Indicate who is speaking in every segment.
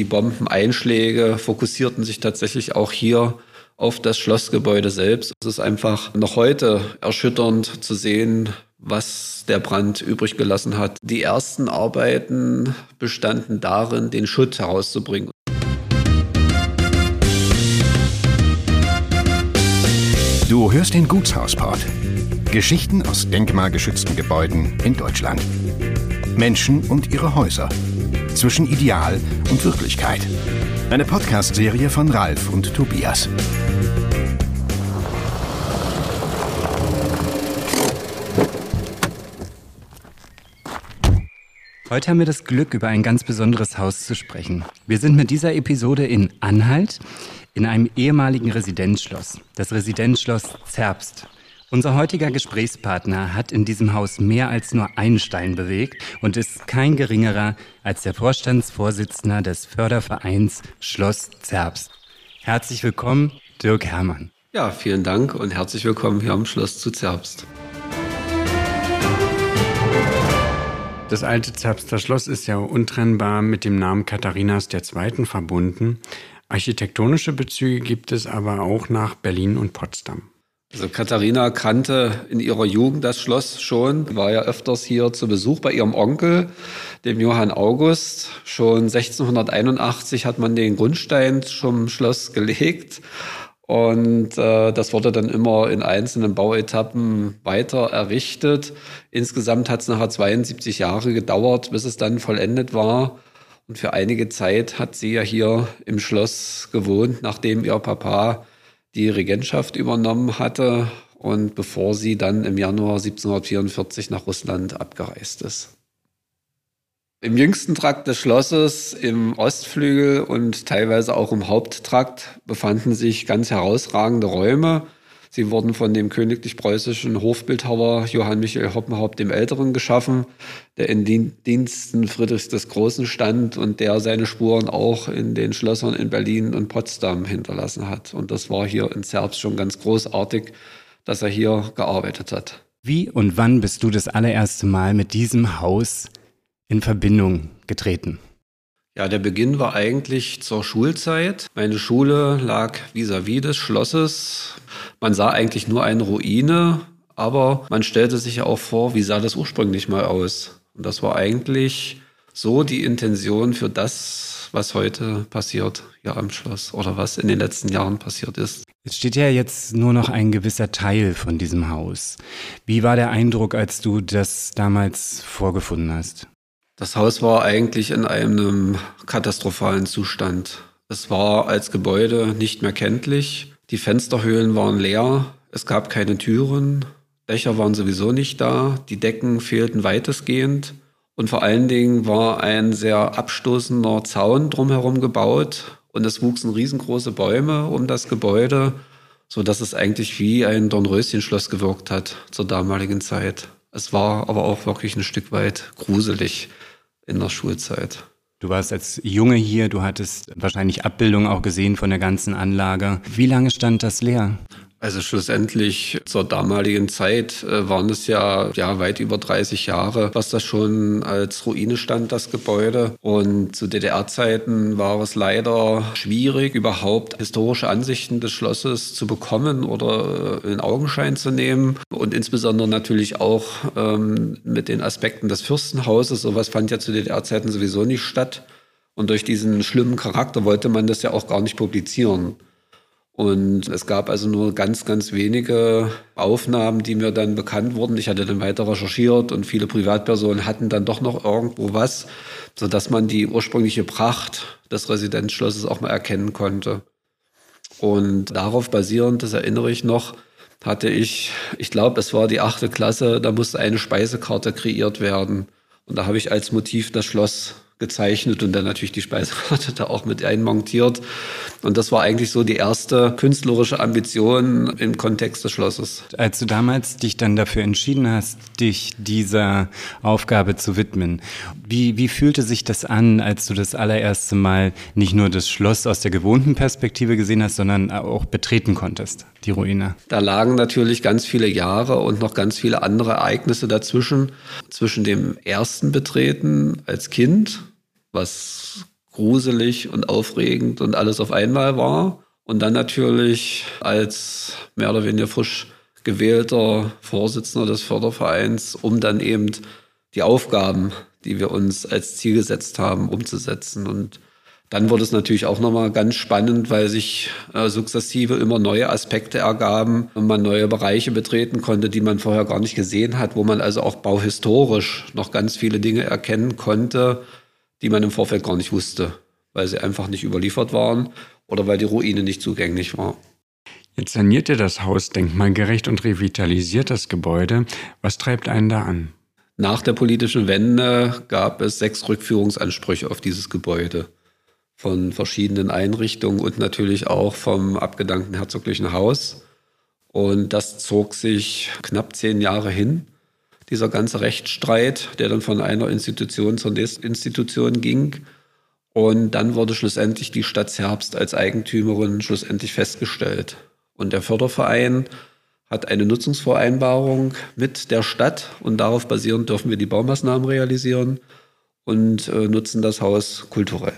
Speaker 1: Die Bombeneinschläge fokussierten sich tatsächlich auch hier auf das Schlossgebäude selbst. Es ist einfach noch heute erschütternd zu sehen, was der Brand übrig gelassen hat. Die ersten Arbeiten bestanden darin, den Schutt herauszubringen.
Speaker 2: Du hörst den Gutshausport. Geschichten aus denkmalgeschützten Gebäuden in Deutschland. Menschen und ihre Häuser. Zwischen Ideal und Wirklichkeit. Eine Podcast-Serie von Ralf und Tobias.
Speaker 3: Heute haben wir das Glück, über ein ganz besonderes Haus zu sprechen. Wir sind mit dieser Episode in Anhalt, in einem ehemaligen Residenzschloss, das Residenzschloss Zerbst. Unser heutiger Gesprächspartner hat in diesem Haus mehr als nur einen Stein bewegt und ist kein geringerer als der Vorstandsvorsitzender des Fördervereins Schloss Zerbst. Herzlich willkommen, Dirk Herrmann.
Speaker 1: Ja, vielen Dank und herzlich willkommen hier am Schloss zu Zerbst.
Speaker 4: Das alte Zerbster Schloss ist ja untrennbar mit dem Namen Katharinas II. verbunden. Architektonische Bezüge gibt es aber auch nach Berlin und Potsdam.
Speaker 1: Also Katharina kannte in ihrer Jugend das Schloss schon, war ja öfters hier zu Besuch bei ihrem Onkel, dem Johann August. Schon 1681 hat man den Grundstein zum Schloss gelegt und äh, das wurde dann immer in einzelnen Bauetappen weiter errichtet. Insgesamt hat es nachher 72 Jahre gedauert, bis es dann vollendet war. Und für einige Zeit hat sie ja hier im Schloss gewohnt, nachdem ihr Papa die Regentschaft übernommen hatte und bevor sie dann im Januar 1744 nach Russland abgereist ist. Im jüngsten Trakt des Schlosses, im Ostflügel und teilweise auch im Haupttrakt befanden sich ganz herausragende Räume, Sie wurden von dem königlich-preußischen Hofbildhauer Johann Michael Hoppenhaupt dem Älteren geschaffen, der in Diensten Friedrichs des Großen stand und der seine Spuren auch in den Schlössern in Berlin und Potsdam hinterlassen hat. Und das war hier in Zerbst schon ganz großartig, dass er hier gearbeitet hat.
Speaker 3: Wie und wann bist du das allererste Mal mit diesem Haus in Verbindung getreten?
Speaker 1: Ja, der Beginn war eigentlich zur Schulzeit. Meine Schule lag vis-à-vis -vis des Schlosses. Man sah eigentlich nur eine Ruine, aber man stellte sich ja auch vor, wie sah das ursprünglich mal aus. Und das war eigentlich so die Intention für das, was heute passiert hier am Schloss oder was in den letzten Jahren passiert ist.
Speaker 3: Es steht ja jetzt nur noch ein gewisser Teil von diesem Haus. Wie war der Eindruck, als du das damals vorgefunden hast?
Speaker 1: Das Haus war eigentlich in einem katastrophalen Zustand. Es war als Gebäude nicht mehr kenntlich. Die Fensterhöhlen waren leer. Es gab keine Türen. Dächer waren sowieso nicht da. Die Decken fehlten weitestgehend. Und vor allen Dingen war ein sehr abstoßender Zaun drumherum gebaut. Und es wuchsen riesengroße Bäume um das Gebäude, so dass es eigentlich wie ein Dornröschenschloss gewirkt hat zur damaligen Zeit. Es war aber auch wirklich ein Stück weit gruselig in der Schulzeit.
Speaker 3: Du warst als Junge hier, du hattest wahrscheinlich Abbildungen auch gesehen von der ganzen Anlage. Wie lange stand das leer?
Speaker 1: Also schlussendlich zur damaligen Zeit äh, waren es ja, ja weit über 30 Jahre, was das schon als Ruine stand, das Gebäude. Und zu DDR-Zeiten war es leider schwierig, überhaupt historische Ansichten des Schlosses zu bekommen oder äh, in Augenschein zu nehmen. Und insbesondere natürlich auch ähm, mit den Aspekten des Fürstenhauses. Sowas fand ja zu DDR-Zeiten sowieso nicht statt. Und durch diesen schlimmen Charakter wollte man das ja auch gar nicht publizieren. Und es gab also nur ganz, ganz wenige Aufnahmen, die mir dann bekannt wurden. Ich hatte dann weiter recherchiert und viele Privatpersonen hatten dann doch noch irgendwo was, sodass man die ursprüngliche Pracht des Residenzschlosses auch mal erkennen konnte. Und darauf basierend, das erinnere ich noch, hatte ich, ich glaube, es war die achte Klasse, da musste eine Speisekarte kreiert werden. Und da habe ich als Motiv das Schloss gezeichnet und dann natürlich die Speisekarte da auch mit einmontiert. Und das war eigentlich so die erste künstlerische Ambition im Kontext des Schlosses.
Speaker 3: Als du damals dich dann dafür entschieden hast, dich dieser Aufgabe zu widmen, wie, wie fühlte sich das an, als du das allererste Mal nicht nur das Schloss aus der gewohnten Perspektive gesehen hast, sondern auch betreten konntest, die Ruine?
Speaker 1: Da lagen natürlich ganz viele Jahre und noch ganz viele andere Ereignisse dazwischen. Zwischen dem ersten Betreten als Kind was gruselig und aufregend und alles auf einmal war. Und dann natürlich als mehr oder weniger frisch gewählter Vorsitzender des Fördervereins, um dann eben die Aufgaben, die wir uns als Ziel gesetzt haben, umzusetzen. Und dann wurde es natürlich auch nochmal ganz spannend, weil sich äh, sukzessive immer neue Aspekte ergaben und man neue Bereiche betreten konnte, die man vorher gar nicht gesehen hat, wo man also auch bauhistorisch noch ganz viele Dinge erkennen konnte, die man im Vorfeld gar nicht wusste, weil sie einfach nicht überliefert waren oder weil die Ruine nicht zugänglich war.
Speaker 4: Jetzt saniert ihr das Haus denkmalgerecht und revitalisiert das Gebäude. Was treibt einen da an?
Speaker 1: Nach der politischen Wende gab es sechs Rückführungsansprüche auf dieses Gebäude von verschiedenen Einrichtungen und natürlich auch vom abgedankten herzoglichen Haus. Und das zog sich knapp zehn Jahre hin dieser ganze Rechtsstreit, der dann von einer Institution zur nächsten Institution ging. Und dann wurde schlussendlich die Stadt Zerbst als Eigentümerin schlussendlich festgestellt. Und der Förderverein hat eine Nutzungsvereinbarung mit der Stadt und darauf basierend dürfen wir die Baumaßnahmen realisieren und äh, nutzen das Haus kulturell.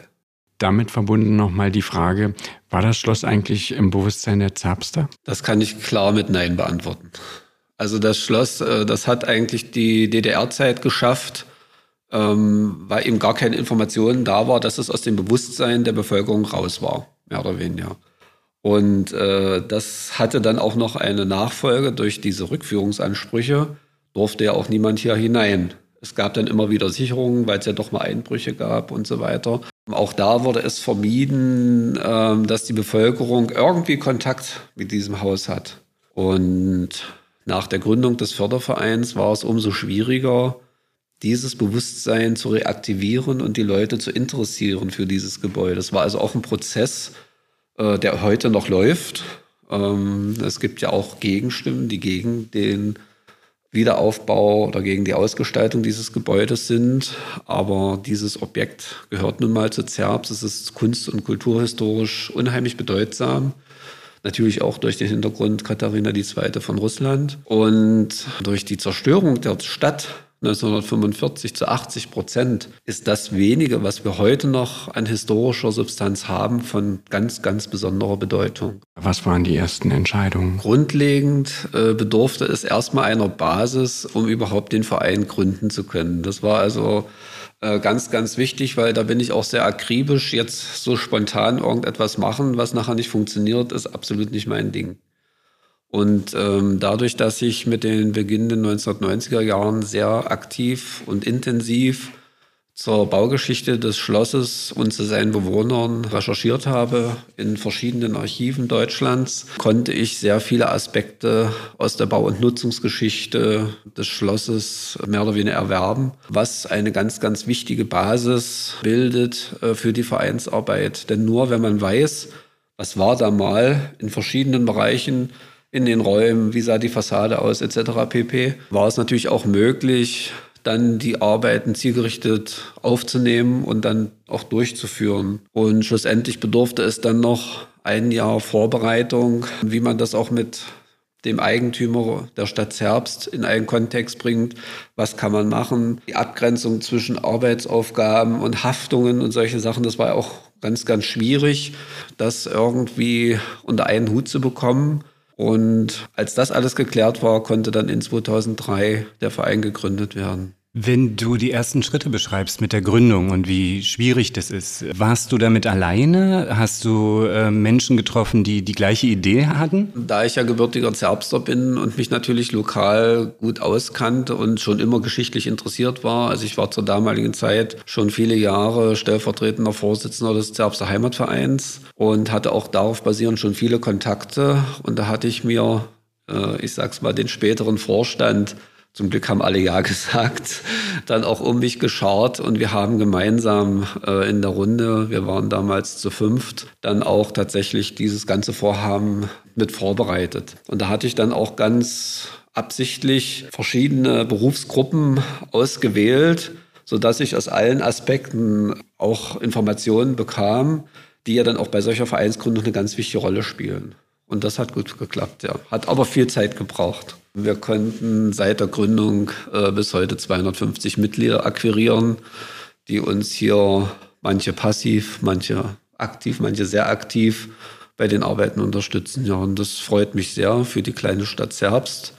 Speaker 4: Damit verbunden nochmal die Frage, war das Schloss eigentlich im Bewusstsein der Zerbster?
Speaker 1: Das kann ich klar mit Nein beantworten. Also das Schloss, äh, das hat eigentlich die DDR-Zeit geschafft, ähm, weil eben gar keine Informationen da war, dass es aus dem Bewusstsein der Bevölkerung raus war, mehr oder weniger. Und äh, das hatte dann auch noch eine Nachfolge durch diese Rückführungsansprüche, durfte ja auch niemand hier hinein. Es gab dann immer wieder Sicherungen, weil es ja doch mal Einbrüche gab und so weiter. Auch da wurde es vermieden, äh, dass die Bevölkerung irgendwie Kontakt mit diesem Haus hat. Und nach der Gründung des Fördervereins war es umso schwieriger, dieses Bewusstsein zu reaktivieren und die Leute zu interessieren für dieses Gebäude. Das war also auch ein Prozess, äh, der heute noch läuft. Ähm, es gibt ja auch Gegenstimmen, die gegen den Wiederaufbau oder gegen die Ausgestaltung dieses Gebäudes sind. Aber dieses Objekt gehört nun mal zu Zerbs. Es ist kunst- und kulturhistorisch unheimlich bedeutsam. Natürlich auch durch den Hintergrund Katharina II. von Russland und durch die Zerstörung der Stadt 1945 zu 80 Prozent ist das wenige, was wir heute noch an historischer Substanz haben, von ganz, ganz besonderer Bedeutung.
Speaker 4: Was waren die ersten Entscheidungen?
Speaker 1: Grundlegend äh, bedurfte es erstmal einer Basis, um überhaupt den Verein gründen zu können. Das war also ganz, ganz wichtig, weil da bin ich auch sehr akribisch. Jetzt so spontan irgendetwas machen, was nachher nicht funktioniert, ist absolut nicht mein Ding. Und ähm, dadurch, dass ich mit den beginnenden 1990er Jahren sehr aktiv und intensiv zur Baugeschichte des Schlosses und zu seinen Bewohnern recherchiert habe in verschiedenen Archiven Deutschlands, konnte ich sehr viele Aspekte aus der Bau- und Nutzungsgeschichte des Schlosses mehr oder weniger erwerben, was eine ganz, ganz wichtige Basis bildet äh, für die Vereinsarbeit. Denn nur wenn man weiß, was war da mal in verschiedenen Bereichen, in den Räumen, wie sah die Fassade aus, etc. pp., war es natürlich auch möglich, dann die Arbeiten zielgerichtet aufzunehmen und dann auch durchzuführen. Und schlussendlich bedurfte es dann noch ein Jahr Vorbereitung, wie man das auch mit dem Eigentümer der Stadt Zerbst in einen Kontext bringt. Was kann man machen? Die Abgrenzung zwischen Arbeitsaufgaben und Haftungen und solche Sachen, das war auch ganz, ganz schwierig, das irgendwie unter einen Hut zu bekommen. Und als das alles geklärt war, konnte dann in 2003 der Verein gegründet werden.
Speaker 3: Wenn du die ersten Schritte beschreibst mit der Gründung und wie schwierig das ist, warst du damit alleine? Hast du äh, Menschen getroffen, die die gleiche Idee hatten?
Speaker 1: Da ich ja gebürtiger Zerbster bin und mich natürlich lokal gut auskannte und schon immer geschichtlich interessiert war, also ich war zur damaligen Zeit schon viele Jahre stellvertretender Vorsitzender des Zerbster Heimatvereins und hatte auch darauf basierend schon viele Kontakte und da hatte ich mir äh, ich sag's mal, den späteren Vorstand, zum Glück haben alle Ja gesagt, dann auch um mich geschaut und wir haben gemeinsam äh, in der Runde, wir waren damals zu fünft, dann auch tatsächlich dieses ganze Vorhaben mit vorbereitet. Und da hatte ich dann auch ganz absichtlich verschiedene Berufsgruppen ausgewählt, sodass ich aus allen Aspekten auch Informationen bekam, die ja dann auch bei solcher Vereinsgründung eine ganz wichtige Rolle spielen. Und das hat gut geklappt, ja. Hat aber viel Zeit gebraucht. Wir konnten seit der Gründung äh, bis heute 250 Mitglieder akquirieren, die uns hier manche passiv, manche aktiv, manche sehr aktiv bei den Arbeiten unterstützen. Ja, und das freut mich sehr für die kleine Stadt Zerbst.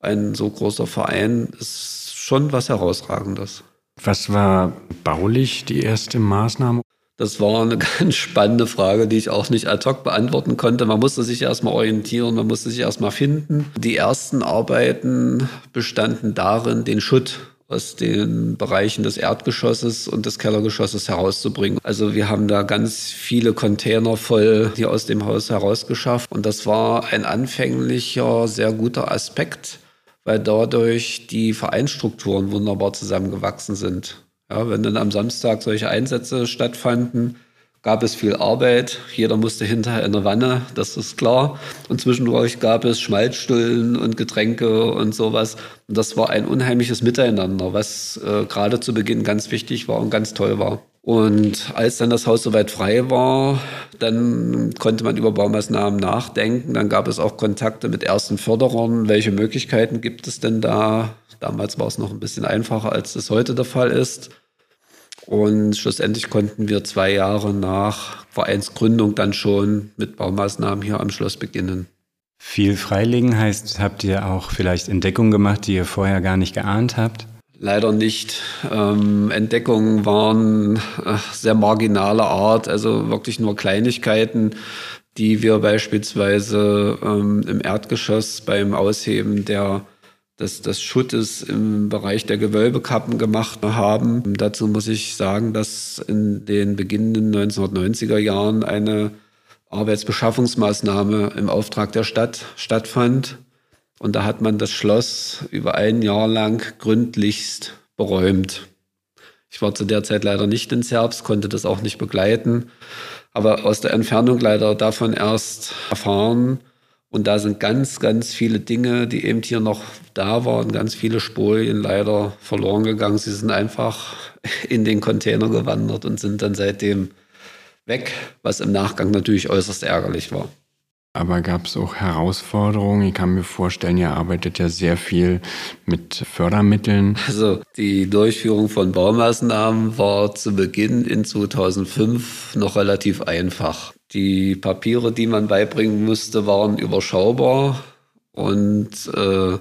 Speaker 1: Ein so großer Verein ist schon was Herausragendes.
Speaker 4: Was war baulich die erste Maßnahme?
Speaker 1: Das war eine ganz spannende Frage, die ich auch nicht ad hoc beantworten konnte. Man musste sich erstmal orientieren, man musste sich erstmal finden. Die ersten Arbeiten bestanden darin, den Schutt aus den Bereichen des Erdgeschosses und des Kellergeschosses herauszubringen. Also wir haben da ganz viele Container voll hier aus dem Haus herausgeschafft. Und das war ein anfänglicher, sehr guter Aspekt, weil dadurch die Vereinsstrukturen wunderbar zusammengewachsen sind. Ja, wenn dann am Samstag solche Einsätze stattfanden, gab es viel Arbeit. Jeder musste hinterher in der Wanne, das ist klar. Und zwischendurch gab es Schmalzstullen und Getränke und sowas. Und das war ein unheimliches Miteinander, was äh, gerade zu Beginn ganz wichtig war und ganz toll war. Und als dann das Haus soweit frei war, dann konnte man über Baumaßnahmen nachdenken. Dann gab es auch Kontakte mit ersten Förderern. Welche Möglichkeiten gibt es denn da? Damals war es noch ein bisschen einfacher, als es heute der Fall ist. Und schlussendlich konnten wir zwei Jahre nach Vereinsgründung dann schon mit Baumaßnahmen hier am Schloss beginnen.
Speaker 3: Viel freilegen heißt, habt ihr auch vielleicht Entdeckungen gemacht, die ihr vorher gar nicht geahnt habt?
Speaker 1: Leider nicht. Ähm, Entdeckungen waren äh, sehr marginaler Art, also wirklich nur Kleinigkeiten, die wir beispielsweise ähm, im Erdgeschoss beim Ausheben der des, des Schuttes im Bereich der Gewölbekappen gemacht haben. Dazu muss ich sagen, dass in den beginnenden 1990er Jahren eine Arbeitsbeschaffungsmaßnahme im Auftrag der Stadt stattfand. Und da hat man das Schloss über ein Jahr lang gründlichst beräumt. Ich war zu der Zeit leider nicht in Zerbst, konnte das auch nicht begleiten, aber aus der Entfernung leider davon erst erfahren, und da sind ganz, ganz viele Dinge, die eben hier noch da waren, ganz viele Spolien leider verloren gegangen. Sie sind einfach in den Container gewandert und sind dann seitdem weg, was im Nachgang natürlich äußerst ärgerlich war.
Speaker 4: Aber gab es auch Herausforderungen? Ich kann mir vorstellen, ihr arbeitet ja sehr viel mit Fördermitteln.
Speaker 1: Also die Durchführung von Baumaßnahmen war zu Beginn in 2005 noch relativ einfach. Die Papiere, die man beibringen musste, waren überschaubar und äh,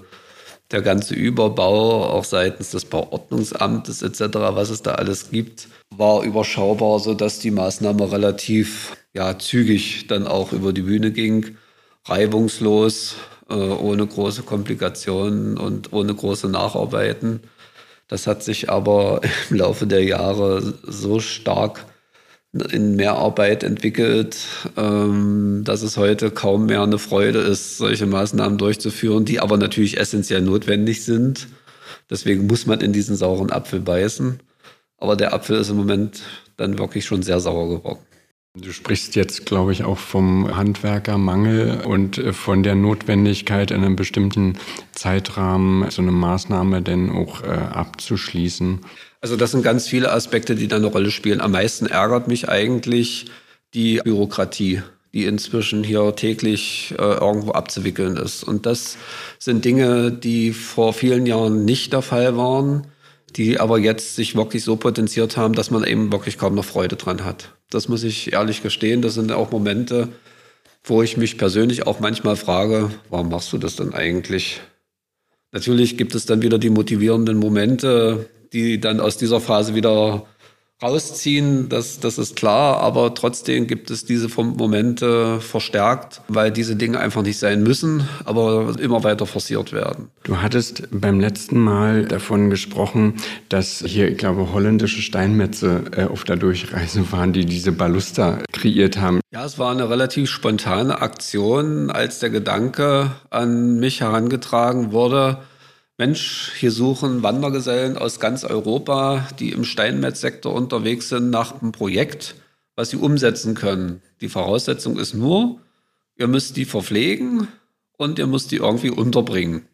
Speaker 1: der ganze Überbau, auch seitens des Bauordnungsamtes etc., was es da alles gibt, war überschaubar, sodass die Maßnahme relativ ja, zügig dann auch über die Bühne ging, reibungslos, äh, ohne große Komplikationen und ohne große Nacharbeiten. Das hat sich aber im Laufe der Jahre so stark in Mehrarbeit entwickelt, ähm, dass es heute kaum mehr eine Freude ist, solche Maßnahmen durchzuführen, die aber natürlich essentiell notwendig sind. Deswegen muss man in diesen sauren Apfel beißen. Aber der Apfel ist im Moment dann wirklich schon sehr sauer geworden.
Speaker 4: Du sprichst jetzt, glaube ich, auch vom Handwerkermangel und äh, von der Notwendigkeit, in einem bestimmten Zeitrahmen so eine Maßnahme denn auch äh, abzuschließen.
Speaker 1: Also das sind ganz viele Aspekte, die da eine Rolle spielen. Am meisten ärgert mich eigentlich die Bürokratie, die inzwischen hier täglich äh, irgendwo abzuwickeln ist. Und das sind Dinge, die vor vielen Jahren nicht der Fall waren, die aber jetzt sich wirklich so potenziert haben, dass man eben wirklich kaum noch Freude dran hat. Das muss ich ehrlich gestehen. Das sind auch Momente, wo ich mich persönlich auch manchmal frage, warum machst du das denn eigentlich? Natürlich gibt es dann wieder die motivierenden Momente, die dann aus dieser Phase wieder rausziehen, das, das ist klar, aber trotzdem gibt es diese Momente verstärkt, weil diese Dinge einfach nicht sein müssen, aber immer weiter forciert werden.
Speaker 4: Du hattest beim letzten Mal davon gesprochen, dass hier, ich glaube, holländische Steinmetze äh, auf der Durchreise waren, die diese Baluster kreiert haben.
Speaker 1: Ja, es war eine relativ spontane Aktion, als der Gedanke an mich herangetragen wurde, Mensch, hier suchen Wandergesellen aus ganz Europa, die im Steinmetzsektor unterwegs sind, nach einem Projekt, was sie umsetzen können. Die Voraussetzung ist nur, ihr müsst die verpflegen und ihr müsst die irgendwie unterbringen.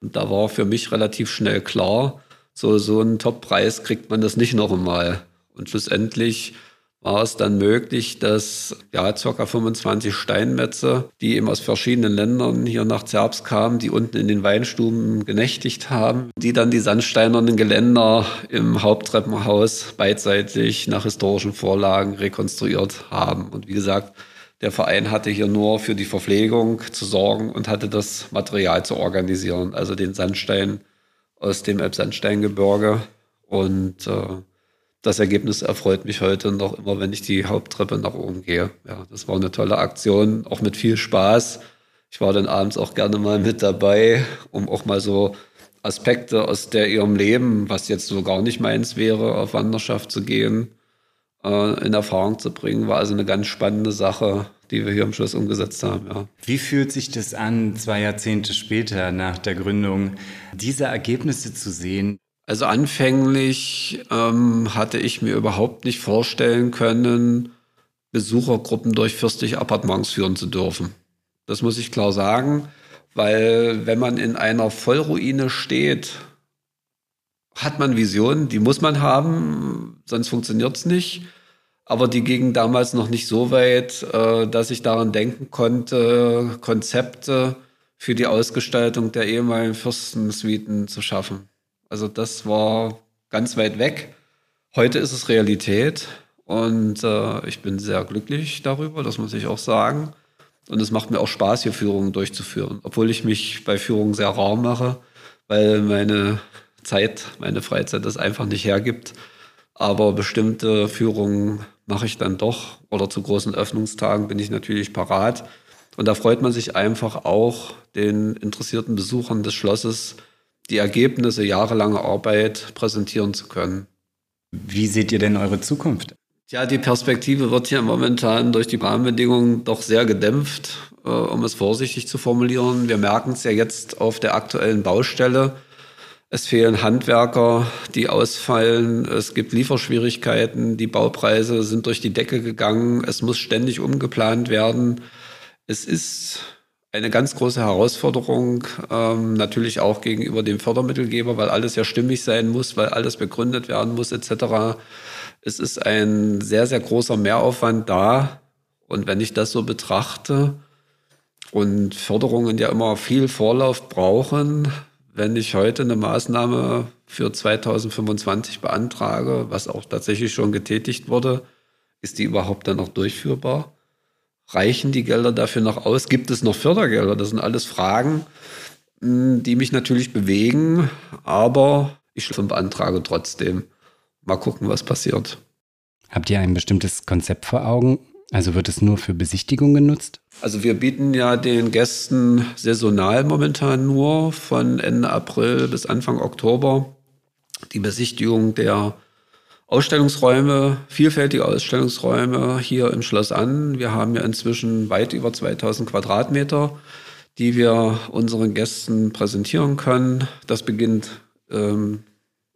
Speaker 1: Und da war für mich relativ schnell klar, so, so einen Top-Preis kriegt man das nicht noch einmal. Und schlussendlich war es dann möglich, dass ja ca. 25 Steinmetze, die eben aus verschiedenen Ländern hier nach Zerbst kamen, die unten in den Weinstuben genächtigt haben, die dann die sandsteinernen Geländer im Haupttreppenhaus beidseitig nach historischen Vorlagen rekonstruiert haben. Und wie gesagt, der Verein hatte hier nur für die Verpflegung zu sorgen und hatte das Material zu organisieren, also den Sandstein aus dem Elbsandsteingebirge. Und äh, das Ergebnis erfreut mich heute noch immer, wenn ich die Haupttreppe nach oben gehe. Ja, das war eine tolle Aktion, auch mit viel Spaß. Ich war dann abends auch gerne mal mit dabei, um auch mal so Aspekte aus der ihrem Leben, was jetzt so gar nicht meins wäre, auf Wanderschaft zu gehen, äh, in Erfahrung zu bringen. War also eine ganz spannende Sache, die wir hier am Schluss umgesetzt haben. Ja.
Speaker 3: Wie fühlt sich das an, zwei Jahrzehnte später nach der Gründung, diese Ergebnisse zu sehen?
Speaker 1: Also anfänglich ähm, hatte ich mir überhaupt nicht vorstellen können, Besuchergruppen durch fürstliche Appartements führen zu dürfen. Das muss ich klar sagen, weil wenn man in einer Vollruine steht, hat man Visionen, die muss man haben, sonst funktioniert es nicht. Aber die gingen damals noch nicht so weit, äh, dass ich daran denken konnte, Konzepte für die Ausgestaltung der ehemaligen Fürstensuiten zu schaffen. Also das war ganz weit weg. Heute ist es Realität und äh, ich bin sehr glücklich darüber, das muss ich auch sagen. Und es macht mir auch Spaß, hier Führungen durchzuführen, obwohl ich mich bei Führungen sehr rar mache, weil meine Zeit, meine Freizeit das einfach nicht hergibt. Aber bestimmte Führungen mache ich dann doch oder zu großen Öffnungstagen bin ich natürlich parat. Und da freut man sich einfach auch, den interessierten Besuchern des Schlosses die Ergebnisse jahrelanger Arbeit präsentieren zu können.
Speaker 3: Wie seht ihr denn eure Zukunft?
Speaker 1: Ja, die Perspektive wird hier momentan durch die Rahmenbedingungen doch sehr gedämpft, äh, um es vorsichtig zu formulieren. Wir merken es ja jetzt auf der aktuellen Baustelle. Es fehlen Handwerker, die ausfallen. Es gibt Lieferschwierigkeiten. Die Baupreise sind durch die Decke gegangen. Es muss ständig umgeplant werden. Es ist eine ganz große Herausforderung, ähm, natürlich auch gegenüber dem Fördermittelgeber, weil alles ja stimmig sein muss, weil alles begründet werden muss, etc. Es ist ein sehr, sehr großer Mehraufwand da. Und wenn ich das so betrachte und Förderungen ja immer viel Vorlauf brauchen, wenn ich heute eine Maßnahme für 2025 beantrage, was auch tatsächlich schon getätigt wurde, ist die überhaupt dann noch durchführbar? Reichen die Gelder dafür noch aus? Gibt es noch Fördergelder? Das sind alles Fragen, hm, die mich natürlich bewegen, aber ich beantrage trotzdem. Mal gucken, was passiert.
Speaker 3: Habt ihr ein bestimmtes Konzept vor Augen? Also wird es nur für Besichtigung genutzt?
Speaker 1: Also wir bieten ja den Gästen saisonal momentan nur von Ende April bis Anfang Oktober die Besichtigung der Ausstellungsräume, vielfältige Ausstellungsräume hier im Schloss an. Wir haben ja inzwischen weit über 2000 Quadratmeter, die wir unseren Gästen präsentieren können. Das beginnt ähm,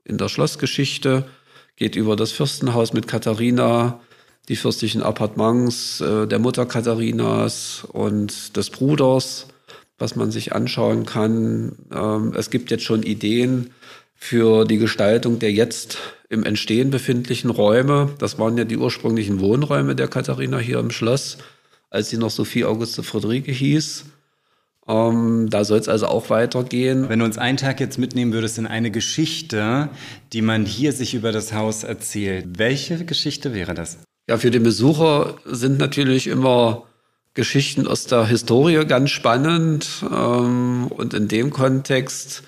Speaker 1: in der Schlossgeschichte, geht über das Fürstenhaus mit Katharina, die fürstlichen Appartements äh, der Mutter Katharinas und des Bruders, was man sich anschauen kann. Ähm, es gibt jetzt schon Ideen für die Gestaltung der jetzt im Entstehen befindlichen Räume. Das waren ja die ursprünglichen Wohnräume der Katharina hier im Schloss, als sie noch Sophie Auguste Friederike hieß. Ähm, da soll es also auch weitergehen.
Speaker 3: Wenn du uns einen Tag jetzt mitnehmen würdest in eine Geschichte, die man hier sich über das Haus erzählt, welche Geschichte wäre das?
Speaker 1: Ja, für den Besucher sind natürlich immer Geschichten aus der Historie ganz spannend. Ähm, und in dem Kontext,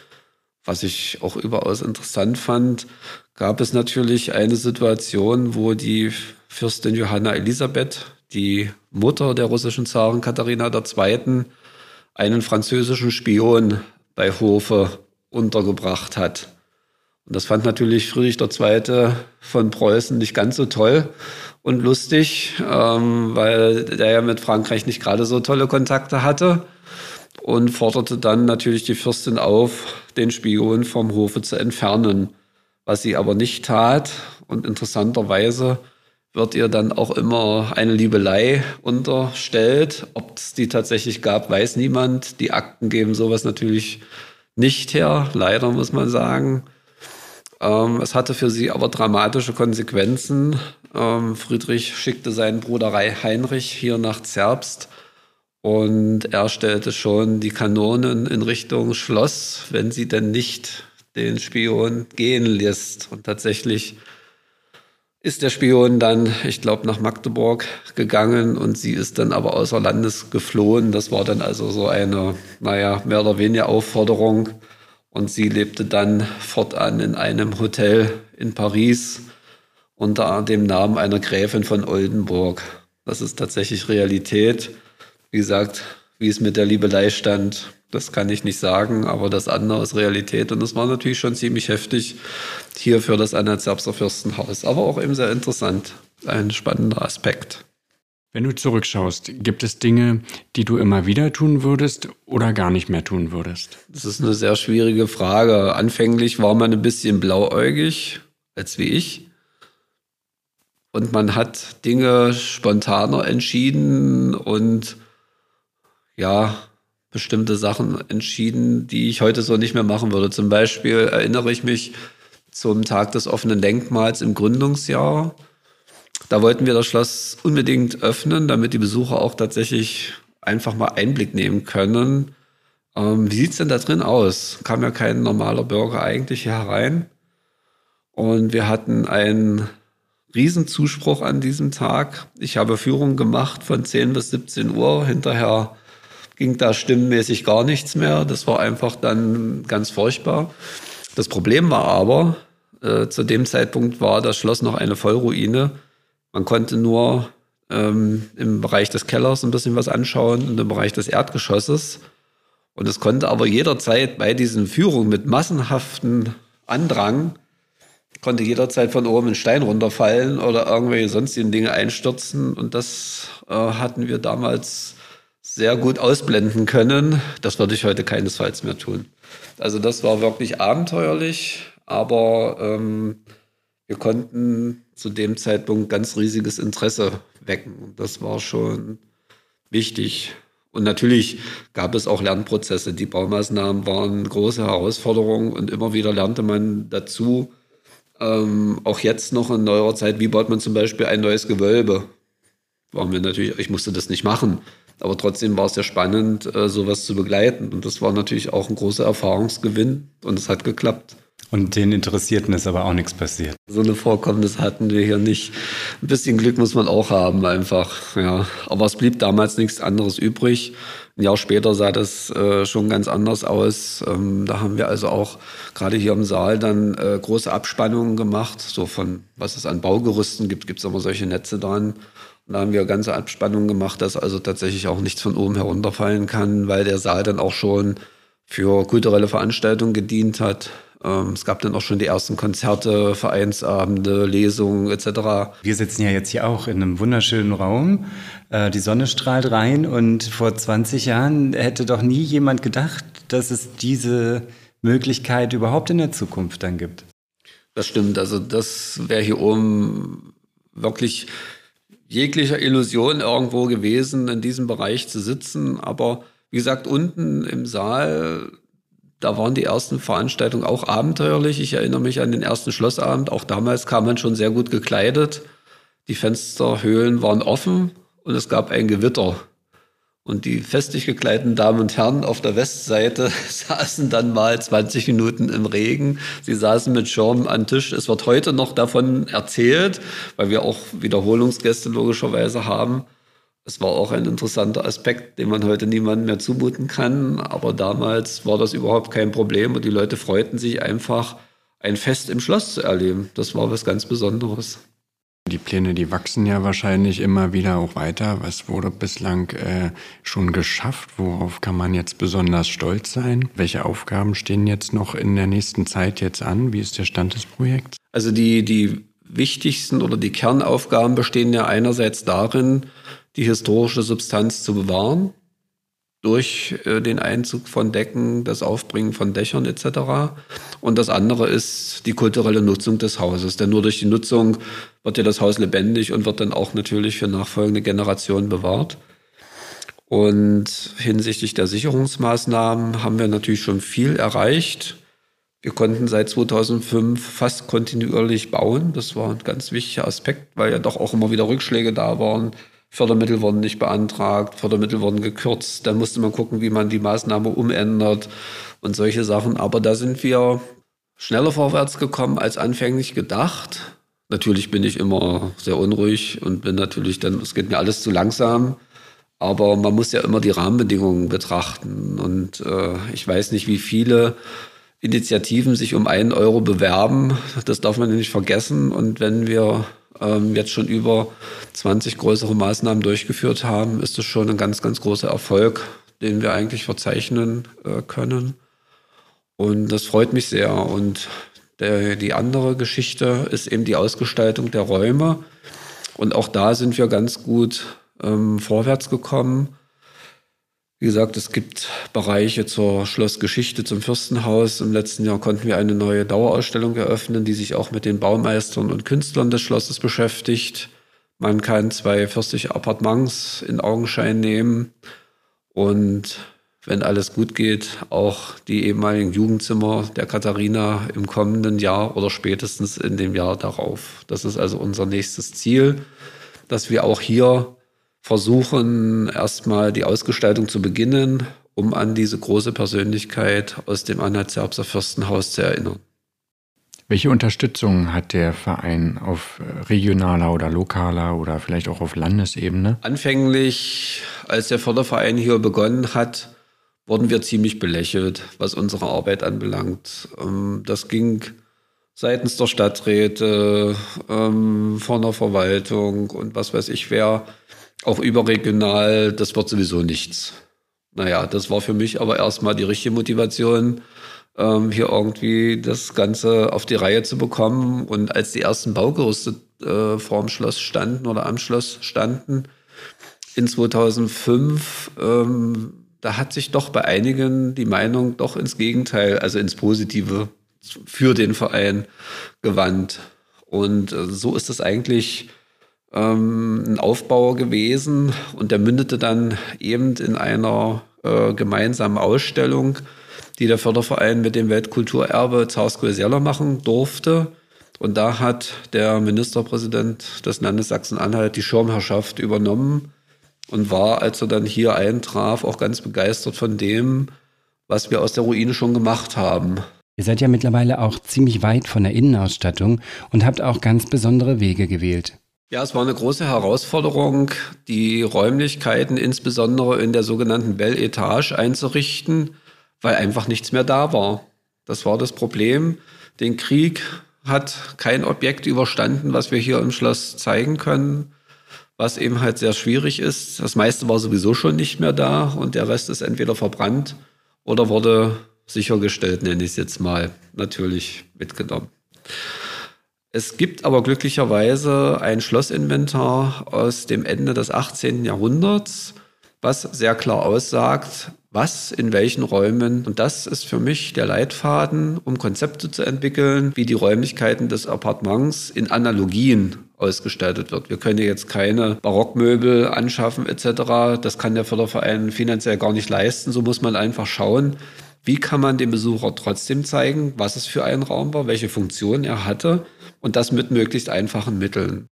Speaker 1: was ich auch überaus interessant fand, gab es natürlich eine Situation, wo die Fürstin Johanna Elisabeth, die Mutter der russischen Zarin Katharina II., einen französischen Spion bei Hofe untergebracht hat. Und das fand natürlich Friedrich II. von Preußen nicht ganz so toll und lustig, ähm, weil der ja mit Frankreich nicht gerade so tolle Kontakte hatte und forderte dann natürlich die Fürstin auf, den Spion vom Hofe zu entfernen, was sie aber nicht tat. Und interessanterweise wird ihr dann auch immer eine Liebelei unterstellt. Ob es die tatsächlich gab, weiß niemand. Die Akten geben sowas natürlich nicht her, leider muss man sagen. Ähm, es hatte für sie aber dramatische Konsequenzen. Ähm, Friedrich schickte seinen Bruder Heinrich hier nach Zerbst und er stellte schon die Kanonen in Richtung Schloss, wenn sie denn nicht den Spion gehen lässt. Und tatsächlich ist der Spion dann, ich glaube, nach Magdeburg gegangen und sie ist dann aber außer Landes geflohen. Das war dann also so eine, naja, mehr oder weniger Aufforderung. Und sie lebte dann fortan in einem Hotel in Paris unter dem Namen einer Gräfin von Oldenburg. Das ist tatsächlich Realität. Wie gesagt, wie es mit der Liebelei stand, das kann ich nicht sagen, aber das andere ist Realität. Und das war natürlich schon ziemlich heftig hier für das Anhaltserbster Fürstenhaus. Aber auch eben sehr interessant. Ein spannender Aspekt.
Speaker 4: Wenn du zurückschaust, gibt es Dinge, die du immer wieder tun würdest oder gar nicht mehr tun würdest?
Speaker 1: Das ist eine sehr schwierige Frage. Anfänglich war man ein bisschen blauäugig, als wie ich. Und man hat Dinge spontaner entschieden und ja, bestimmte Sachen entschieden, die ich heute so nicht mehr machen würde. Zum Beispiel erinnere ich mich zum Tag des offenen Denkmals im Gründungsjahr. Da wollten wir das Schloss unbedingt öffnen, damit die Besucher auch tatsächlich einfach mal Einblick nehmen können. Ähm, wie sieht's denn da drin aus? Kam ja kein normaler Bürger eigentlich hier herein. Und wir hatten einen Riesenzuspruch an diesem Tag. Ich habe Führung gemacht von 10 bis 17 Uhr. Hinterher ging da stimmenmäßig gar nichts mehr. Das war einfach dann ganz furchtbar. Das Problem war aber, äh, zu dem Zeitpunkt war das Schloss noch eine Vollruine. Man konnte nur ähm, im Bereich des Kellers ein bisschen was anschauen und im Bereich des Erdgeschosses. Und es konnte aber jederzeit bei diesen Führungen mit massenhaften Andrang, konnte jederzeit von oben ein Stein runterfallen oder irgendwelche sonstigen Dinge einstürzen. Und das äh, hatten wir damals sehr gut ausblenden können. Das würde ich heute keinesfalls mehr tun. Also das war wirklich abenteuerlich, aber ähm, wir konnten zu dem Zeitpunkt ganz riesiges Interesse wecken. Das war schon wichtig. Und natürlich gab es auch Lernprozesse. Die Baumaßnahmen waren große Herausforderungen und immer wieder lernte man dazu. Ähm, auch jetzt noch in neuerer Zeit, wie baut man zum Beispiel ein neues Gewölbe? Waren wir natürlich, ich musste das nicht machen. Aber trotzdem war es ja spannend, äh, sowas zu begleiten. Und das war natürlich auch ein großer Erfahrungsgewinn und es hat geklappt.
Speaker 3: Und den Interessierten ist aber auch nichts passiert.
Speaker 1: So eine Vorkommnis hatten wir hier nicht. Ein bisschen Glück muss man auch haben, einfach. Ja. Aber es blieb damals nichts anderes übrig. Ein Jahr später sah das äh, schon ganz anders aus. Ähm, da haben wir also auch gerade hier im Saal dann äh, große Abspannungen gemacht, so von was es an Baugerüsten gibt, gibt es immer solche Netze dran. Da haben wir ganze Abspannungen gemacht, dass also tatsächlich auch nichts von oben herunterfallen kann, weil der Saal dann auch schon für kulturelle Veranstaltungen gedient hat. Ähm, es gab dann auch schon die ersten Konzerte, Vereinsabende, Lesungen etc.
Speaker 3: Wir sitzen ja jetzt hier auch in einem wunderschönen Raum. Äh, die Sonne strahlt rein und vor 20 Jahren hätte doch nie jemand gedacht, dass es diese Möglichkeit überhaupt in der Zukunft dann gibt.
Speaker 1: Das stimmt. Also das wäre hier oben wirklich jeglicher Illusion irgendwo gewesen, in diesem Bereich zu sitzen. Aber wie gesagt, unten im Saal, da waren die ersten Veranstaltungen auch abenteuerlich. Ich erinnere mich an den ersten Schlossabend. Auch damals kam man schon sehr gut gekleidet. Die Fensterhöhlen waren offen und es gab ein Gewitter. Und die festlich gekleideten Damen und Herren auf der Westseite saßen dann mal 20 Minuten im Regen. Sie saßen mit Schirm an Tisch. Es wird heute noch davon erzählt, weil wir auch Wiederholungsgäste logischerweise haben. Es war auch ein interessanter Aspekt, den man heute niemandem mehr zumuten kann. Aber damals war das überhaupt kein Problem und die Leute freuten sich einfach, ein Fest im Schloss zu erleben. Das war was ganz Besonderes.
Speaker 4: Die Pläne, die wachsen ja wahrscheinlich immer wieder auch weiter. Was wurde bislang äh, schon geschafft? Worauf kann man jetzt besonders stolz sein? Welche Aufgaben stehen jetzt noch in der nächsten Zeit jetzt an? Wie ist der Stand des Projekts?
Speaker 1: Also die, die wichtigsten oder die Kernaufgaben bestehen ja einerseits darin, die historische Substanz zu bewahren durch äh, den Einzug von Decken, das Aufbringen von Dächern etc. Und das andere ist die kulturelle Nutzung des Hauses. Denn nur durch die Nutzung wird ja das Haus lebendig und wird dann auch natürlich für nachfolgende Generationen bewahrt. Und hinsichtlich der Sicherungsmaßnahmen haben wir natürlich schon viel erreicht. Wir konnten seit 2005 fast kontinuierlich bauen. Das war ein ganz wichtiger Aspekt, weil ja doch auch immer wieder Rückschläge da waren Fördermittel wurden nicht beantragt, Fördermittel wurden gekürzt. Dann musste man gucken, wie man die Maßnahme umändert und solche Sachen. Aber da sind wir schneller vorwärts gekommen als anfänglich gedacht. Natürlich bin ich immer sehr unruhig und bin natürlich dann, es geht mir alles zu langsam. Aber man muss ja immer die Rahmenbedingungen betrachten. Und äh, ich weiß nicht, wie viele Initiativen sich um einen Euro bewerben. Das darf man nicht vergessen. Und wenn wir ähm, jetzt schon über 20 größere Maßnahmen durchgeführt haben, ist das schon ein ganz, ganz großer Erfolg, den wir eigentlich verzeichnen äh, können. Und das freut mich sehr. Und der, die andere Geschichte ist eben die Ausgestaltung der Räume. Und auch da sind wir ganz gut ähm, vorwärts gekommen. Wie gesagt, es gibt Bereiche zur Schlossgeschichte, zum Fürstenhaus. Im letzten Jahr konnten wir eine neue Dauerausstellung eröffnen, die sich auch mit den Baumeistern und Künstlern des Schlosses beschäftigt. Man kann zwei fürstliche Appartements in Augenschein nehmen und wenn alles gut geht, auch die ehemaligen Jugendzimmer der Katharina im kommenden Jahr oder spätestens in dem Jahr darauf. Das ist also unser nächstes Ziel, dass wir auch hier versuchen, erstmal die Ausgestaltung zu beginnen, um an diese große Persönlichkeit aus dem Anhalt-Zerbster Fürstenhaus zu erinnern.
Speaker 4: Welche Unterstützung hat der Verein auf regionaler oder lokaler oder vielleicht auch auf Landesebene?
Speaker 1: Anfänglich, als der Förderverein hier begonnen hat, wurden wir ziemlich belächelt, was unsere Arbeit anbelangt. Ähm, das ging seitens der Stadträte, ähm, von der Verwaltung und was weiß ich wer auch überregional, das wird sowieso nichts. Naja, das war für mich aber erstmal die richtige Motivation, ähm, hier irgendwie das Ganze auf die Reihe zu bekommen. Und als die ersten Baugerüste äh, vorm Schloss standen oder am Schloss standen, in 2005, ähm, da hat sich doch bei einigen die Meinung doch ins Gegenteil, also ins Positive für den Verein gewandt. Und äh, so ist es eigentlich ähm, ein Aufbau gewesen und der mündete dann eben in einer äh, gemeinsamen Ausstellung, die der Förderverein mit dem Weltkulturerbe Zarskoje Seller machen durfte. Und da hat der Ministerpräsident des Landes Sachsen-Anhalt die Schirmherrschaft übernommen und war, als er dann hier eintraf, auch ganz begeistert von dem, was wir aus der Ruine schon gemacht haben.
Speaker 3: Ihr seid ja mittlerweile auch ziemlich weit von der Innenausstattung und habt auch ganz besondere Wege gewählt.
Speaker 1: Ja, es war eine große Herausforderung, die Räumlichkeiten insbesondere in der sogenannten Belle Etage einzurichten, weil einfach nichts mehr da war. Das war das Problem. Den Krieg hat kein Objekt überstanden, was wir hier im Schloss zeigen können, was eben halt sehr schwierig ist. Das meiste war sowieso schon nicht mehr da und der Rest ist entweder verbrannt oder wurde sichergestellt, nenne ich es jetzt mal, natürlich mitgenommen. Es gibt aber glücklicherweise ein Schlossinventar aus dem Ende des 18. Jahrhunderts, was sehr klar aussagt, was in welchen Räumen. Und das ist für mich der Leitfaden, um Konzepte zu entwickeln, wie die Räumlichkeiten des Appartements in Analogien ausgestaltet wird. Wir können jetzt keine Barockmöbel anschaffen etc. Das kann der Förderverein finanziell gar nicht leisten. So muss man einfach schauen, wie kann man dem Besucher trotzdem zeigen, was es für ein Raum war, welche Funktion er hatte und das mit möglichst einfachen Mitteln.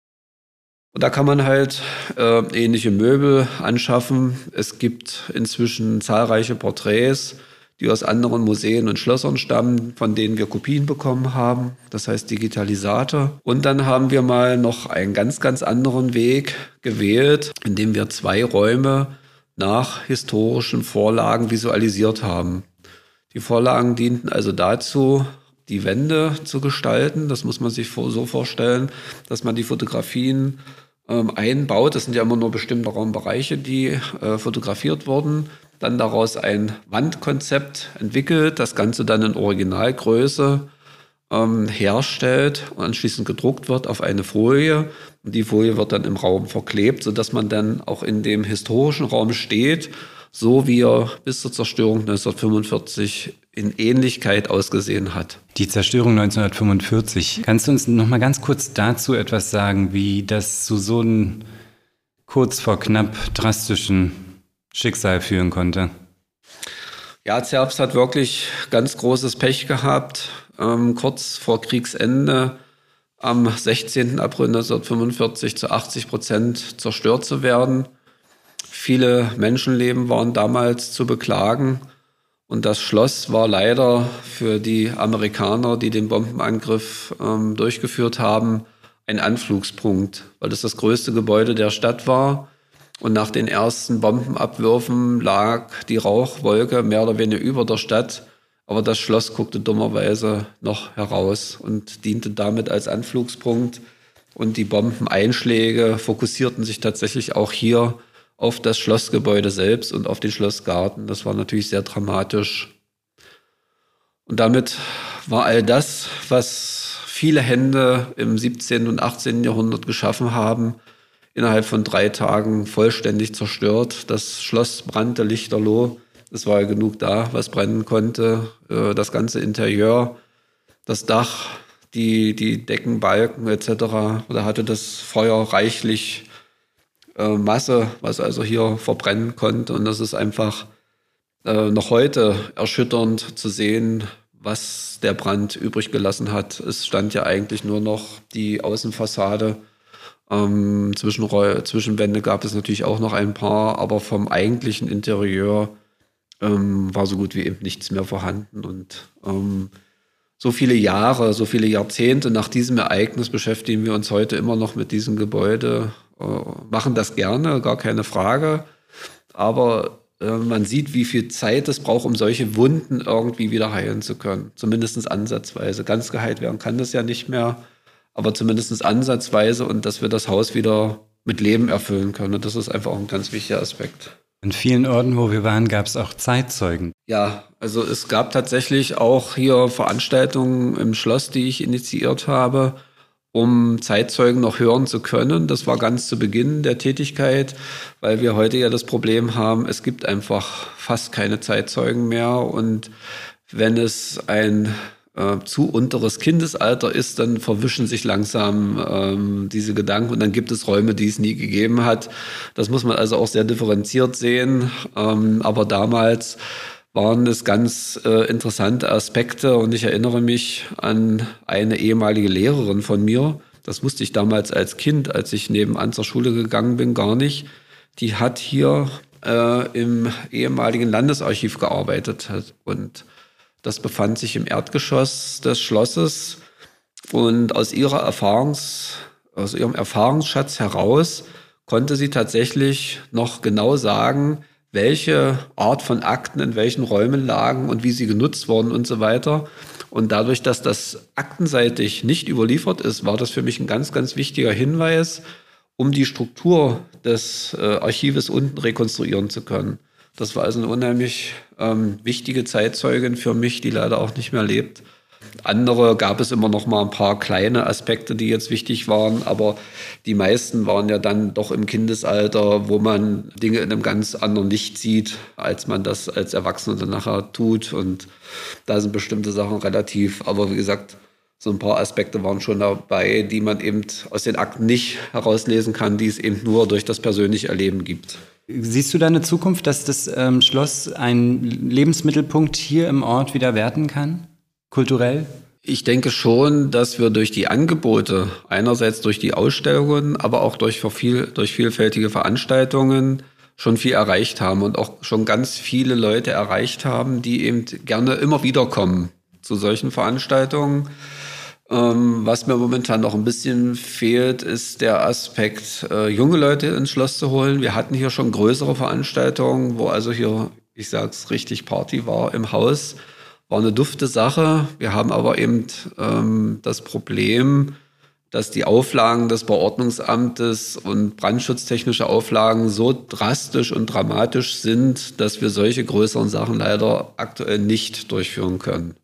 Speaker 1: Und da kann man halt äh, ähnliche Möbel anschaffen. Es gibt inzwischen zahlreiche Porträts, die aus anderen Museen und Schlössern stammen, von denen wir Kopien bekommen haben. Das heißt Digitalisate. Und dann haben wir mal noch einen ganz, ganz anderen Weg gewählt, indem wir zwei Räume nach historischen Vorlagen visualisiert haben. Die Vorlagen dienten also dazu, die Wände zu gestalten. Das muss man sich so vorstellen, dass man die Fotografien ähm, einbaut. Das sind ja immer nur bestimmte Raumbereiche, die äh, fotografiert wurden. Dann daraus ein Wandkonzept entwickelt, das Ganze dann in Originalgröße ähm, herstellt und anschließend gedruckt wird auf eine Folie. Und die Folie wird dann im Raum verklebt, sodass man dann auch in dem historischen Raum steht, so wie er bis zur Zerstörung 1945 in Ähnlichkeit ausgesehen hat.
Speaker 3: Die Zerstörung 1945. Kannst du uns noch mal ganz kurz dazu etwas sagen, wie das zu so einem kurz vor knapp drastischen Schicksal führen konnte?
Speaker 1: Ja, Zerbst hat wirklich ganz großes Pech gehabt ähm, kurz vor Kriegsende am 16. April 1945 zu 80 Prozent zerstört zu werden. Viele Menschenleben waren damals zu beklagen. Und das Schloss war leider für die Amerikaner, die den Bombenangriff ähm, durchgeführt haben, ein Anflugspunkt, weil es das größte Gebäude der Stadt war. Und nach den ersten Bombenabwürfen lag die Rauchwolke mehr oder weniger über der Stadt. Aber das Schloss guckte dummerweise noch heraus und diente damit als Anflugspunkt. Und die Bombeneinschläge fokussierten sich tatsächlich auch hier auf das Schlossgebäude selbst und auf den Schlossgarten. Das war natürlich sehr dramatisch. Und damit war all das, was viele Hände im 17. und 18. Jahrhundert geschaffen haben, innerhalb von drei Tagen vollständig zerstört. Das Schloss brannte lichterloh. Es war genug da, was brennen konnte. Äh, das ganze Interieur, das Dach, die, die Deckenbalken etc. Da hatte das Feuer reichlich äh, Masse, was also hier verbrennen konnte. Und das ist einfach äh, noch heute erschütternd zu sehen, was der Brand übrig gelassen hat. Es stand ja eigentlich nur noch die Außenfassade. Ähm, Zwischenwände gab es natürlich auch noch ein paar, aber vom eigentlichen Interieur ähm, war so gut wie eben nichts mehr vorhanden. Und ähm, so viele Jahre, so viele Jahrzehnte nach diesem Ereignis beschäftigen wir uns heute immer noch mit diesem Gebäude, machen das gerne, gar keine Frage. Aber äh, man sieht, wie viel Zeit es braucht, um solche Wunden irgendwie wieder heilen zu können. Zumindest ansatzweise. Ganz geheilt werden kann das ja nicht mehr, aber zumindest ansatzweise und dass wir das Haus wieder mit Leben erfüllen können. Und das ist einfach auch ein ganz wichtiger Aspekt.
Speaker 3: An vielen Orten, wo wir waren, gab es auch Zeitzeugen.
Speaker 1: Ja, also es gab tatsächlich auch hier Veranstaltungen im Schloss, die ich initiiert habe, um Zeitzeugen noch hören zu können. Das war ganz zu Beginn der Tätigkeit, weil wir heute ja das Problem haben, es gibt einfach fast keine Zeitzeugen mehr. Und wenn es ein äh, zu unteres Kindesalter ist, dann verwischen sich langsam ähm, diese Gedanken und dann gibt es Räume, die es nie gegeben hat. Das muss man also auch sehr differenziert sehen. Ähm, aber damals waren es ganz äh, interessante Aspekte und ich erinnere mich an eine ehemalige Lehrerin von mir. Das wusste ich damals als Kind, als ich nebenan zur Schule gegangen bin, gar nicht. Die hat hier äh, im ehemaligen Landesarchiv gearbeitet und das befand sich im Erdgeschoss des Schlosses. Und aus, ihrer Erfahrungs, aus ihrem Erfahrungsschatz heraus konnte sie tatsächlich noch genau sagen, welche Art von Akten in welchen Räumen lagen und wie sie genutzt wurden und so weiter. Und dadurch, dass das aktenseitig nicht überliefert ist, war das für mich ein ganz, ganz wichtiger Hinweis, um die Struktur des äh, Archives unten rekonstruieren zu können. Das war also eine unheimlich ähm, wichtige Zeitzeugin für mich, die leider auch nicht mehr lebt. Andere gab es immer noch mal ein paar kleine Aspekte, die jetzt wichtig waren, aber die meisten waren ja dann doch im Kindesalter, wo man Dinge in einem ganz anderen Licht sieht, als man das als Erwachsener dann nachher tut. Und da sind bestimmte Sachen relativ, aber wie gesagt, so ein paar Aspekte waren schon dabei, die man eben aus den Akten nicht herauslesen kann, die es eben nur durch das persönliche Erleben gibt.
Speaker 3: Siehst du da eine Zukunft, dass das ähm, Schloss ein Lebensmittelpunkt hier im Ort wieder werden kann? Kulturell?
Speaker 1: Ich denke schon, dass wir durch die Angebote, einerseits durch die Ausstellungen, aber auch durch, viel, durch vielfältige Veranstaltungen schon viel erreicht haben und auch schon ganz viele Leute erreicht haben, die eben gerne immer wieder kommen zu solchen Veranstaltungen. Ähm, was mir momentan noch ein bisschen fehlt, ist der Aspekt, äh, junge Leute ins Schloss zu holen. Wir hatten hier schon größere Veranstaltungen, wo also hier, ich sag's richtig, Party war im Haus. War eine dufte Sache. Wir haben aber eben ähm, das Problem, dass die Auflagen des Beordnungsamtes und brandschutztechnische Auflagen so drastisch und dramatisch sind, dass wir solche größeren Sachen leider aktuell nicht durchführen können.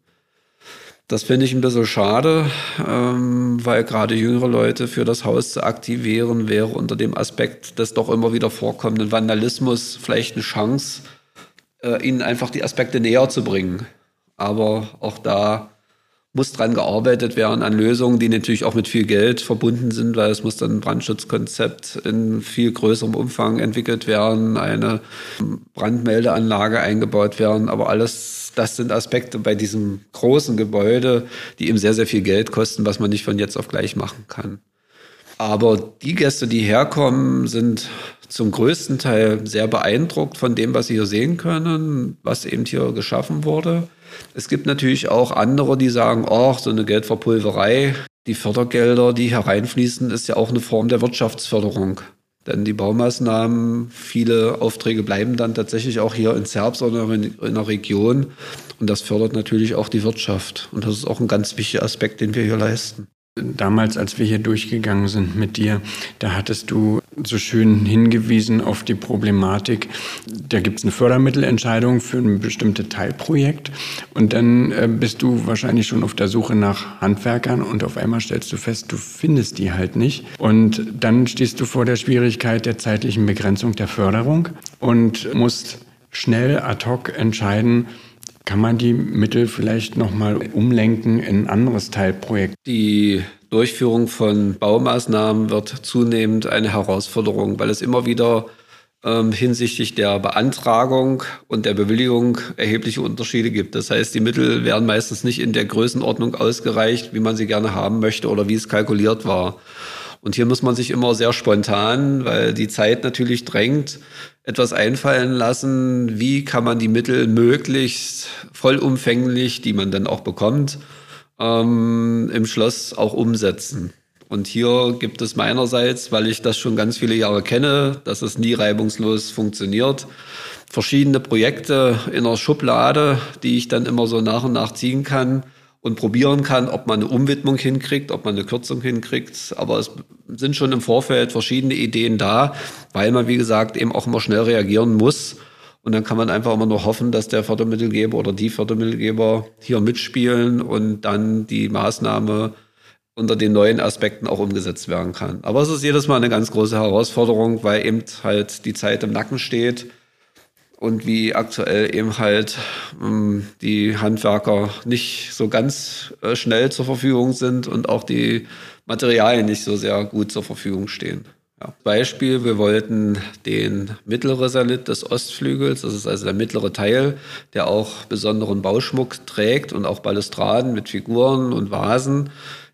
Speaker 1: Das finde ich ein bisschen schade, ähm, weil gerade jüngere Leute für das Haus zu aktivieren wäre unter dem Aspekt des doch immer wieder vorkommenden Vandalismus vielleicht eine Chance, äh, ihnen einfach die Aspekte näher zu bringen. Aber auch da muss dran gearbeitet werden an Lösungen, die natürlich auch mit viel Geld verbunden sind, weil es muss dann ein Brandschutzkonzept in viel größerem Umfang entwickelt werden, eine Brandmeldeanlage eingebaut werden. Aber alles, das sind Aspekte bei diesem großen Gebäude, die eben sehr, sehr viel Geld kosten, was man nicht von jetzt auf gleich machen kann. Aber die Gäste, die herkommen, sind zum größten Teil sehr beeindruckt von dem, was sie hier sehen können, was eben hier geschaffen wurde. Es gibt natürlich auch andere, die sagen, ach, so eine Geldverpulverei, die Fördergelder, die hereinfließen, ist ja auch eine Form der Wirtschaftsförderung. Denn die Baumaßnahmen, viele Aufträge bleiben dann tatsächlich auch hier in Zerbs oder in, in der Region. Und das fördert natürlich auch die Wirtschaft. Und das ist auch ein ganz wichtiger Aspekt, den wir hier leisten.
Speaker 4: Damals, als wir hier durchgegangen sind mit dir, da hattest du so schön hingewiesen auf die Problematik. Da gibt es eine Fördermittelentscheidung für ein bestimmtes Teilprojekt und dann äh, bist du wahrscheinlich schon auf der Suche nach Handwerkern und auf einmal stellst du fest, du findest die halt nicht. Und dann stehst du vor der Schwierigkeit der zeitlichen Begrenzung der Förderung und musst schnell ad hoc entscheiden, kann man die Mittel vielleicht nochmal umlenken in ein anderes Teilprojekt?
Speaker 1: Die Durchführung von Baumaßnahmen wird zunehmend eine Herausforderung, weil es immer wieder ähm, hinsichtlich der Beantragung und der Bewilligung erhebliche Unterschiede gibt. Das heißt, die Mittel werden meistens nicht in der Größenordnung ausgereicht, wie man sie gerne haben möchte oder wie es kalkuliert war. Und hier muss man sich immer sehr spontan, weil die Zeit natürlich drängt, etwas einfallen lassen, wie kann man die Mittel möglichst vollumfänglich, die man dann auch bekommt, ähm, im Schloss auch umsetzen. Und hier gibt es meinerseits, weil ich das schon ganz viele Jahre kenne, dass es nie reibungslos funktioniert, verschiedene Projekte in der Schublade, die ich dann immer so nach und nach ziehen kann, und probieren kann, ob man eine Umwidmung hinkriegt, ob man eine Kürzung hinkriegt. Aber es sind schon im Vorfeld verschiedene Ideen da, weil man, wie gesagt, eben auch immer schnell reagieren muss. Und dann kann man einfach immer nur hoffen, dass der Fördermittelgeber oder die Fördermittelgeber hier mitspielen und dann die Maßnahme unter den neuen Aspekten auch umgesetzt werden kann. Aber es ist jedes Mal eine ganz große Herausforderung, weil eben halt die Zeit im Nacken steht und wie aktuell eben halt ähm, die Handwerker nicht so ganz äh, schnell zur Verfügung sind und auch die Materialien nicht so sehr gut zur Verfügung stehen. Ja. Beispiel, wir wollten den mittleren Salit des Ostflügels, das ist also der mittlere Teil, der auch besonderen Bauschmuck trägt und auch Balustraden mit Figuren und Vasen,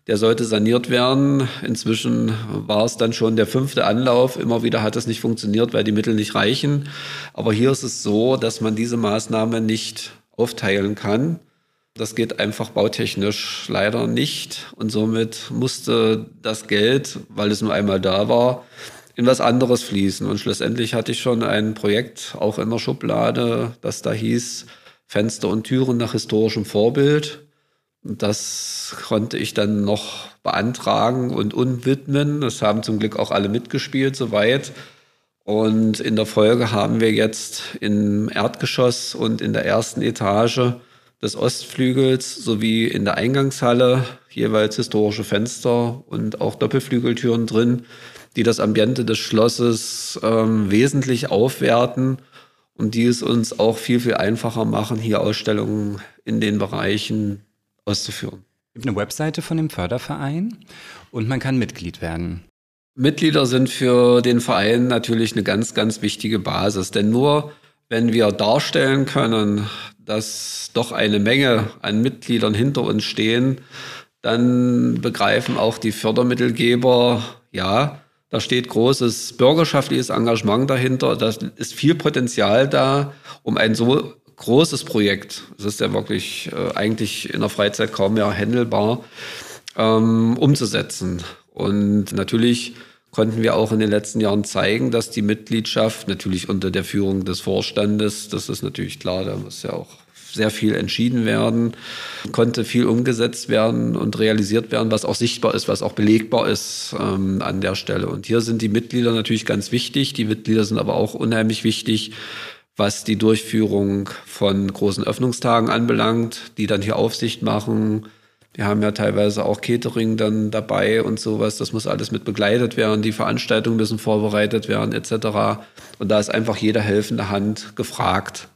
Speaker 1: der sollte saniert werden. Inzwischen war es dann schon der fünfte Anlauf. Immer wieder hat es nicht funktioniert, weil die Mittel nicht reichen. Aber hier ist es so, dass man diese Maßnahme nicht aufteilen kann. Das geht einfach bautechnisch leider nicht. Und somit musste das Geld, weil es nur einmal da war, in was anderes fließen. Und schlussendlich hatte ich schon ein Projekt auch in der Schublade, das da hieß Fenster und Türen nach historischem Vorbild. Das konnte ich dann noch beantragen und unwidmen. Das haben zum Glück auch alle mitgespielt soweit. Und in der Folge haben wir jetzt im Erdgeschoss und in der ersten Etage des Ostflügels sowie in der Eingangshalle jeweils historische Fenster und auch Doppelflügeltüren drin, die das Ambiente des Schlosses ähm, wesentlich aufwerten und die es uns auch viel, viel einfacher machen, hier Ausstellungen in den Bereichen auszuführen.
Speaker 3: Es gibt eine Webseite von dem Förderverein und man kann Mitglied werden.
Speaker 1: Mitglieder sind für den Verein natürlich eine ganz, ganz wichtige Basis, denn nur wenn wir darstellen können, dass doch eine Menge an Mitgliedern hinter uns stehen, dann begreifen auch die Fördermittelgeber, ja, da steht großes bürgerschaftliches Engagement dahinter, da ist viel Potenzial da, um ein so großes Projekt. Es ist ja wirklich äh, eigentlich in der Freizeit kaum mehr handelbar, ähm, umzusetzen. Und natürlich konnten wir auch in den letzten Jahren zeigen, dass die Mitgliedschaft natürlich unter der Führung des Vorstandes, das ist natürlich klar, da muss ja auch sehr viel entschieden werden, konnte viel umgesetzt werden und realisiert werden, was auch sichtbar ist, was auch belegbar ist ähm, an der Stelle. Und hier sind die Mitglieder natürlich ganz wichtig. Die Mitglieder sind aber auch unheimlich wichtig, was die Durchführung von großen Öffnungstagen anbelangt, die dann hier Aufsicht machen. Die haben ja teilweise auch Catering dann dabei und sowas. Das muss alles mit begleitet werden. Die Veranstaltungen müssen vorbereitet werden etc. Und da ist einfach jede helfende Hand gefragt.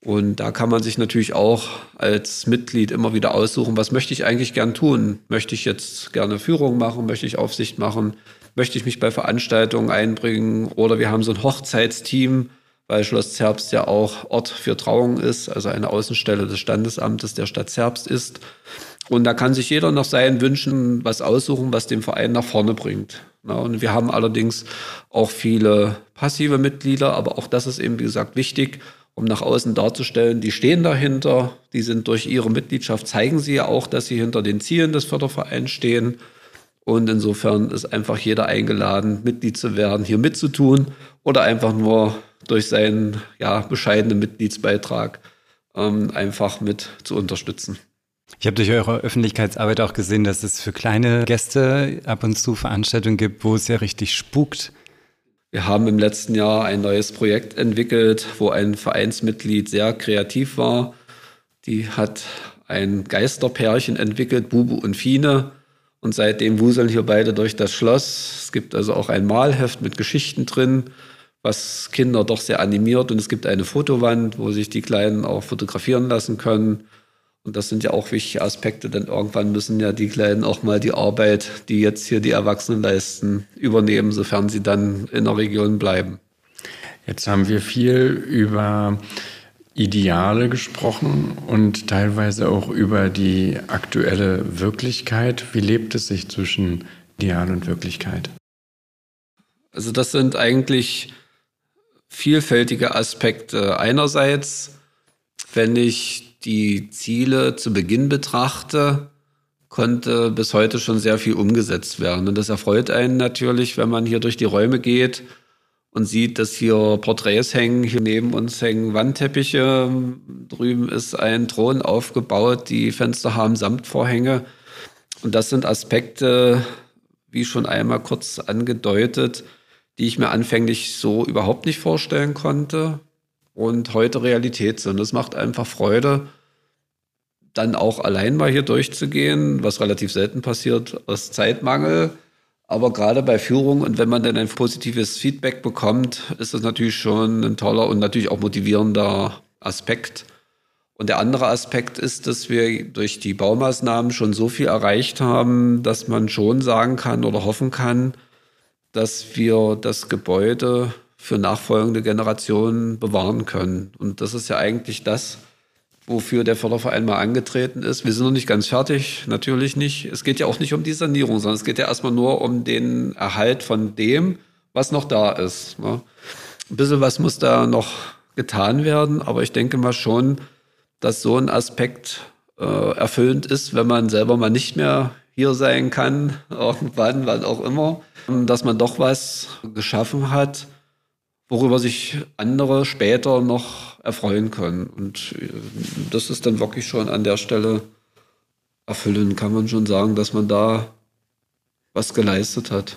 Speaker 1: Und da kann man sich natürlich auch als Mitglied immer wieder aussuchen, was möchte ich eigentlich gern tun? Möchte ich jetzt gerne Führung machen? Möchte ich Aufsicht machen? Möchte ich mich bei Veranstaltungen einbringen? Oder wir haben so ein Hochzeitsteam, weil Schloss Zerbst ja auch Ort für Trauung ist, also eine Außenstelle des Standesamtes der Stadt Zerbst ist. Und da kann sich jeder nach seinen Wünschen was aussuchen, was den Verein nach vorne bringt. und wir haben allerdings auch viele passive Mitglieder, aber auch das ist eben, wie gesagt, wichtig, um nach außen darzustellen, die stehen dahinter, die sind durch ihre Mitgliedschaft, zeigen sie ja auch, dass sie hinter den Zielen des Fördervereins stehen. Und insofern ist einfach jeder eingeladen, Mitglied zu werden, hier mitzutun oder einfach nur durch seinen ja, bescheidenen Mitgliedsbeitrag ähm, einfach mit zu unterstützen.
Speaker 3: Ich habe durch eure Öffentlichkeitsarbeit auch gesehen, dass es für kleine Gäste ab und zu Veranstaltungen gibt, wo es ja richtig spukt.
Speaker 1: Wir haben im letzten Jahr ein neues Projekt entwickelt, wo ein Vereinsmitglied sehr kreativ war. Die hat ein Geisterpärchen entwickelt, Bubu und Fine. Und seitdem wuseln hier beide durch das Schloss. Es gibt also auch ein Malheft mit Geschichten drin, was Kinder doch sehr animiert. Und es gibt eine Fotowand, wo sich die Kleinen auch fotografieren lassen können. Und das sind ja auch wichtige Aspekte, denn irgendwann müssen ja die Kleinen auch mal die Arbeit, die jetzt hier die Erwachsenen leisten, übernehmen, sofern sie dann in der Region bleiben.
Speaker 4: Jetzt haben wir viel über Ideale gesprochen und teilweise auch über die aktuelle Wirklichkeit. Wie lebt es sich zwischen Ideal und Wirklichkeit?
Speaker 1: Also das sind eigentlich vielfältige Aspekte. Einerseits, wenn ich die Ziele zu Beginn betrachte, konnte bis heute schon sehr viel umgesetzt werden. Und das erfreut einen natürlich, wenn man hier durch die Räume geht und sieht, dass hier Porträts hängen, hier neben uns hängen Wandteppiche, drüben ist ein Thron aufgebaut, die Fenster haben Samtvorhänge. Und das sind Aspekte, wie schon einmal kurz angedeutet, die ich mir anfänglich so überhaupt nicht vorstellen konnte und heute Realität sind. Es macht einfach Freude, dann auch allein mal hier durchzugehen, was relativ selten passiert aus Zeitmangel. Aber gerade bei Führung und wenn man dann ein positives Feedback bekommt, ist das natürlich schon ein toller und natürlich auch motivierender Aspekt. Und der andere Aspekt ist, dass wir durch die Baumaßnahmen schon so viel erreicht haben, dass man schon sagen kann oder hoffen kann, dass wir das Gebäude für nachfolgende Generationen bewahren können. Und das ist ja eigentlich das, wofür der Förderverein mal angetreten ist. Wir sind noch nicht ganz fertig, natürlich nicht. Es geht ja auch nicht um die Sanierung, sondern es geht ja erstmal nur um den Erhalt von dem, was noch da ist. Ne? Ein bisschen was muss da noch getan werden, aber ich denke mal schon, dass so ein Aspekt äh, erfüllend ist, wenn man selber mal nicht mehr hier sein kann, irgendwann, wann auch immer, dass man doch was geschaffen hat, worüber sich andere später noch erfreuen können. Und äh, das ist dann wirklich schon an der Stelle erfüllend, kann man schon sagen, dass man da was geleistet hat.